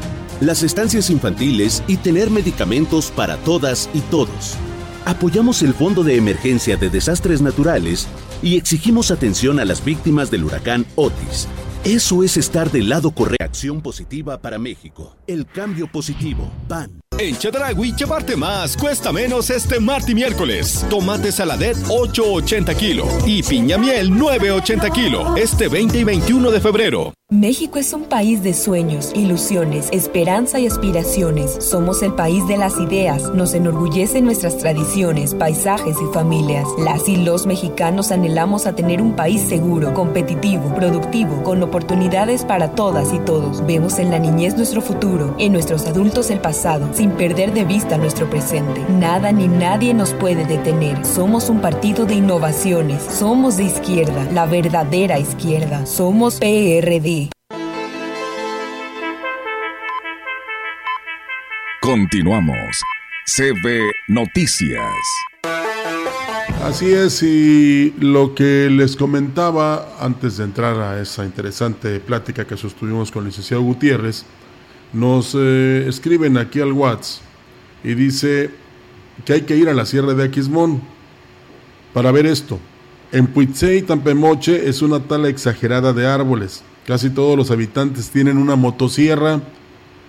las estancias infantiles y tener medicamentos para todas y todos. Apoyamos el Fondo de Emergencia de Desastres Naturales y exigimos atención a las víctimas del huracán Otis. Eso es estar del lado correcto. Acción positiva para México. El cambio positivo. PAN. En Chedragui, llevarte más cuesta menos este martes y miércoles. Tomate saladet 8.80 kilo y piña miel 9.80 kilo este 20 y 21 de febrero. México es un país de sueños, ilusiones, esperanza y aspiraciones. Somos el país de las ideas. Nos enorgullecen nuestras tradiciones, paisajes y familias. Las y los mexicanos anhelamos a tener un país seguro, competitivo, productivo, con oportunidades para todas y todos. Vemos en la niñez nuestro futuro, en nuestros adultos el pasado, sin perder de vista nuestro presente. Nada ni nadie nos puede detener. Somos un partido de innovaciones. Somos de izquierda, la verdadera izquierda. Somos PRD. Continuamos. CB Noticias. Así es, y lo que les comentaba antes de entrar a esa interesante plática que sostuvimos con el licenciado Gutiérrez, nos eh, escriben aquí al WhatsApp y dice que hay que ir a la Sierra de Aquismón para ver esto. En Puitzé y Tampemoche es una tala exagerada de árboles. Casi todos los habitantes tienen una motosierra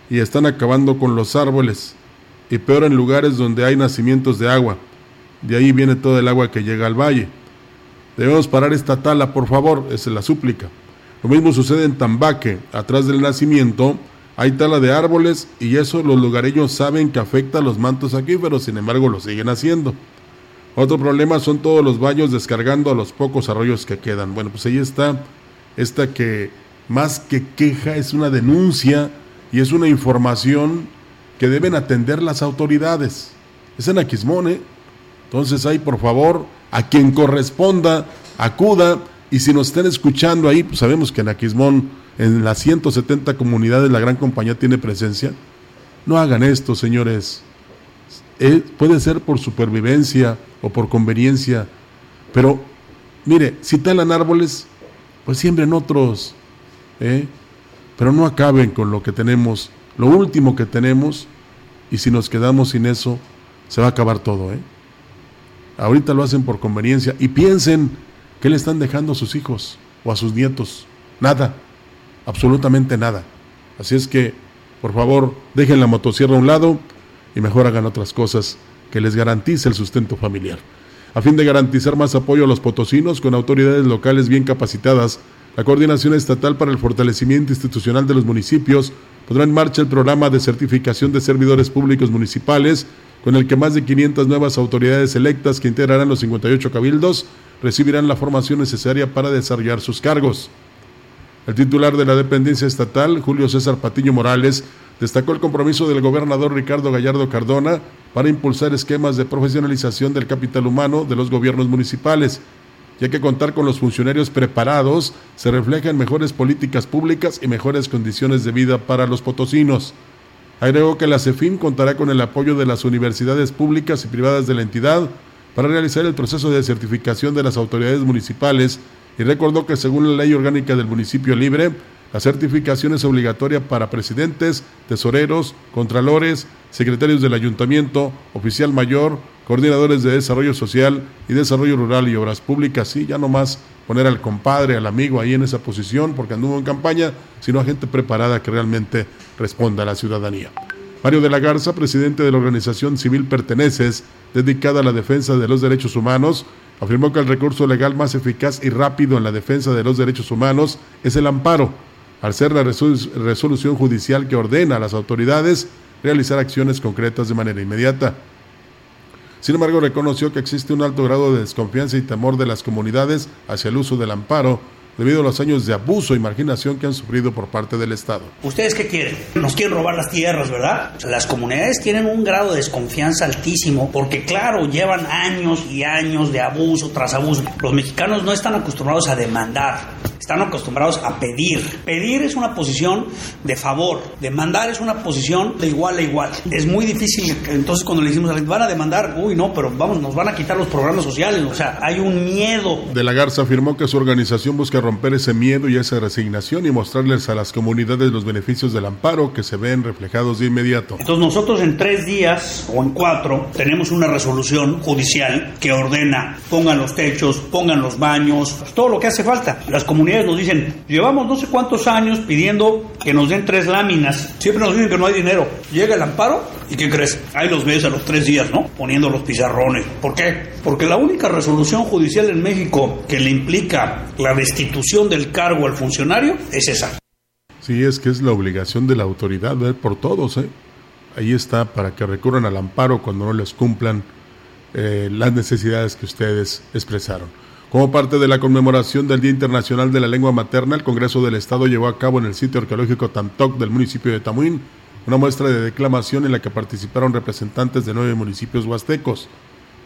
y están acabando con los árboles. Y peor en lugares donde hay nacimientos de agua. De ahí viene todo el agua que llega al valle. Debemos parar esta tala, por favor, esa es la súplica. Lo mismo sucede en Tambaque, atrás del nacimiento hay tala de árboles y eso los lugareños saben que afecta a los mantos acuíferos, sin embargo lo siguen haciendo. Otro problema son todos los baños descargando a los pocos arroyos que quedan. Bueno, pues ahí está esta que más que queja es una denuncia y es una información que deben atender las autoridades. Es en Aquismón, ¿eh? Entonces ahí, por favor, a quien corresponda, acuda. Y si nos estén escuchando ahí, pues sabemos que en Aquismón, en las 170 comunidades, la gran compañía tiene presencia. No hagan esto, señores. Eh, puede ser por supervivencia o por conveniencia, pero mire, si talan árboles, pues siembren otros. ¿eh? pero no acaben con lo que tenemos, lo último que tenemos, y si nos quedamos sin eso, se va a acabar todo. ¿eh? Ahorita lo hacen por conveniencia y piensen qué le están dejando a sus hijos o a sus nietos. Nada, absolutamente nada. Así es que, por favor, dejen la motosierra a un lado y mejor hagan otras cosas que les garantice el sustento familiar. A fin de garantizar más apoyo a los potosinos con autoridades locales bien capacitadas, la Coordinación Estatal para el Fortalecimiento Institucional de los Municipios pondrá en marcha el programa de certificación de servidores públicos municipales, con el que más de 500 nuevas autoridades electas que integrarán los 58 cabildos recibirán la formación necesaria para desarrollar sus cargos. El titular de la dependencia estatal, Julio César Patiño Morales, destacó el compromiso del gobernador Ricardo Gallardo Cardona para impulsar esquemas de profesionalización del capital humano de los gobiernos municipales, ya que contar con los funcionarios preparados se refleja en mejores políticas públicas y mejores condiciones de vida para los potosinos. Agregó que la CEFIM contará con el apoyo de las universidades públicas y privadas de la entidad para realizar el proceso de certificación de las autoridades municipales y recordó que según la ley orgánica del municipio libre, la certificación es obligatoria para presidentes, tesoreros, contralores, secretarios del ayuntamiento, oficial mayor, coordinadores de desarrollo social y desarrollo rural y obras públicas. Sí, ya no más poner al compadre, al amigo ahí en esa posición porque anduvo en campaña, sino a gente preparada que realmente responda a la ciudadanía. Mario de la Garza, presidente de la organización civil Perteneces, dedicada a la defensa de los derechos humanos, afirmó que el recurso legal más eficaz y rápido en la defensa de los derechos humanos es el amparo, al ser la resolución judicial que ordena a las autoridades realizar acciones concretas de manera inmediata. Sin embargo, reconoció que existe un alto grado de desconfianza y temor de las comunidades hacia el uso del amparo debido a los años de abuso y marginación que han sufrido por parte del Estado. ¿Ustedes qué quieren? Nos quieren robar las tierras, ¿verdad? Las comunidades tienen un grado de desconfianza altísimo porque, claro, llevan años y años de abuso tras abuso. Los mexicanos no están acostumbrados a demandar están acostumbrados a pedir. Pedir es una posición de favor, demandar es una posición de igual a igual. Es muy difícil, entonces cuando le decimos a la van a demandar, uy, no, pero vamos, nos van a quitar los programas sociales, o sea, hay un miedo. De la Garza afirmó que su organización busca romper ese miedo y esa resignación y mostrarles a las comunidades los beneficios del amparo que se ven reflejados de inmediato. Entonces nosotros en tres días o en cuatro tenemos una resolución judicial que ordena pongan los techos, pongan los baños, todo lo que hace falta. Las comunidades nos dicen, llevamos no sé cuántos años pidiendo que nos den tres láminas. Siempre nos dicen que no hay dinero. Llega el amparo y ¿qué crees? Ahí los ves a los tres días, ¿no? Poniendo los pizarrones. ¿Por qué? Porque la única resolución judicial en México que le implica la destitución del cargo al funcionario es esa. Sí, es que es la obligación de la autoridad ver por todos, ¿eh? Ahí está para que recurran al amparo cuando no les cumplan eh, las necesidades que ustedes expresaron. Como parte de la conmemoración del Día Internacional de la Lengua Materna, el Congreso del Estado llevó a cabo en el sitio arqueológico Tantoc del municipio de Tamuín una muestra de declamación en la que participaron representantes de nueve municipios huastecos.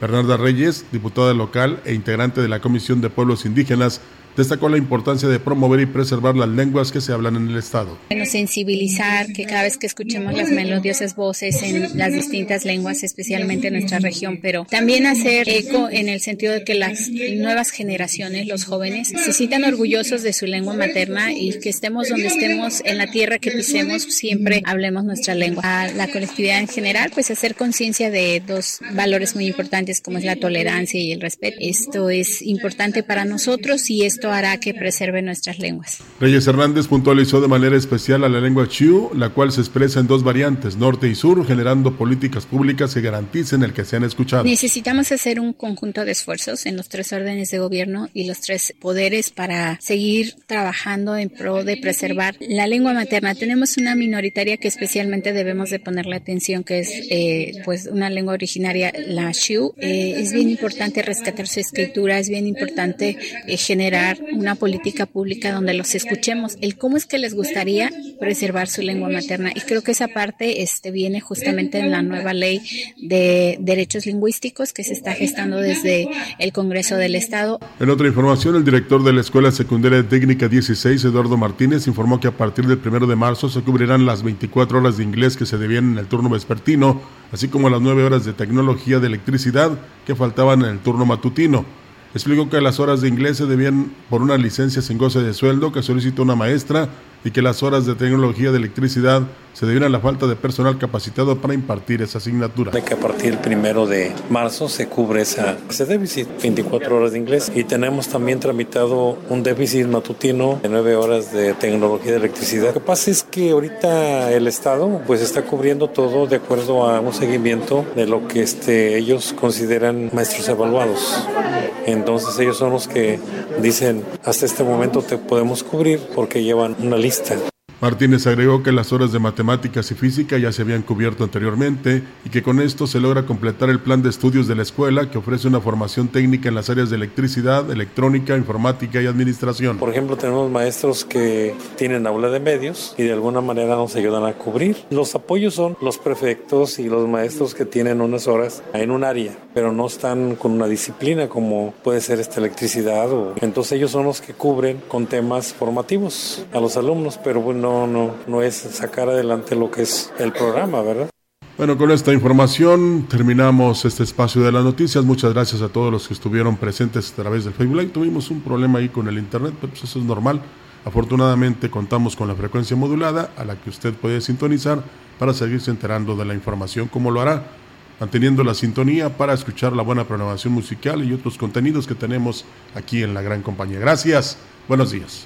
Bernarda Reyes, diputada local e integrante de la Comisión de Pueblos Indígenas, destacó la importancia de promover y preservar las lenguas que se hablan en el Estado. Bueno, sensibilizar que cada vez que escuchemos las melodiosas voces en las distintas lenguas, especialmente en nuestra región, pero también hacer eco en el sentido de que las nuevas generaciones, los jóvenes, se sientan orgullosos de su lengua materna y que estemos donde estemos, en la tierra que pisemos, siempre hablemos nuestra lengua. A la colectividad en general, pues hacer conciencia de dos valores muy importantes como es la tolerancia y el respeto. Esto es importante para nosotros y esto hará que preserve nuestras lenguas. Reyes Hernández puntualizó de manera especial a la lengua Chiu, la cual se expresa en dos variantes, norte y sur, generando políticas públicas que garanticen el que sean escuchados. Necesitamos hacer un conjunto de esfuerzos en los tres órdenes de gobierno y los tres poderes para seguir trabajando en pro de preservar la lengua materna. Tenemos una minoritaria que especialmente debemos de ponerle atención, que es eh, pues una lengua originaria, la Xiu. Eh, es bien importante rescatar su escritura, es bien importante eh, generar una política pública donde los escuchemos, el cómo es que les gustaría preservar su lengua materna. Y creo que esa parte este, viene justamente en la nueva ley de derechos lingüísticos que se está gestando desde el Congreso del Estado. En otra información, el director de la Escuela Secundaria Técnica 16, Eduardo Martínez, informó que a partir del primero de marzo se cubrirán las 24 horas de inglés que se debían en el turno vespertino, así como las 9 horas de tecnología de electricidad que faltaban en el turno matutino. Explicó que las horas de inglés se debían por una licencia sin goce de sueldo que solicitó una maestra y que las horas de tecnología de electricidad se debían a la falta de personal capacitado para impartir esa asignatura. De que a partir del primero de marzo se cubre esa, ese déficit, 24 horas de inglés. Y tenemos también tramitado un déficit matutino de 9 horas de tecnología de electricidad. Lo que pasa es que ahorita el Estado pues está cubriendo todo de acuerdo a un seguimiento de lo que este, ellos consideran maestros evaluados. Entonces ellos son los que dicen, hasta este momento te podemos cubrir porque llevan una lista. Martínez agregó que las horas de matemáticas y física ya se habían cubierto anteriormente y que con esto se logra completar el plan de estudios de la escuela que ofrece una formación técnica en las áreas de electricidad, electrónica, informática y administración. Por ejemplo, tenemos maestros que tienen aula de medios y de alguna manera nos ayudan a cubrir. Los apoyos son los prefectos y los maestros que tienen unas horas en un área, pero no están con una disciplina como puede ser esta electricidad. Entonces ellos son los que cubren con temas formativos a los alumnos, pero bueno, no, no, no es sacar adelante lo que es el programa, ¿verdad? Bueno, con esta información terminamos este espacio de las noticias. Muchas gracias a todos los que estuvieron presentes a través del Facebook. Tuvimos un problema ahí con el Internet, pero pues eso es normal. Afortunadamente contamos con la frecuencia modulada a la que usted puede sintonizar para seguirse enterando de la información como lo hará, manteniendo la sintonía para escuchar la buena programación musical y otros contenidos que tenemos aquí en la gran compañía. Gracias, buenos días.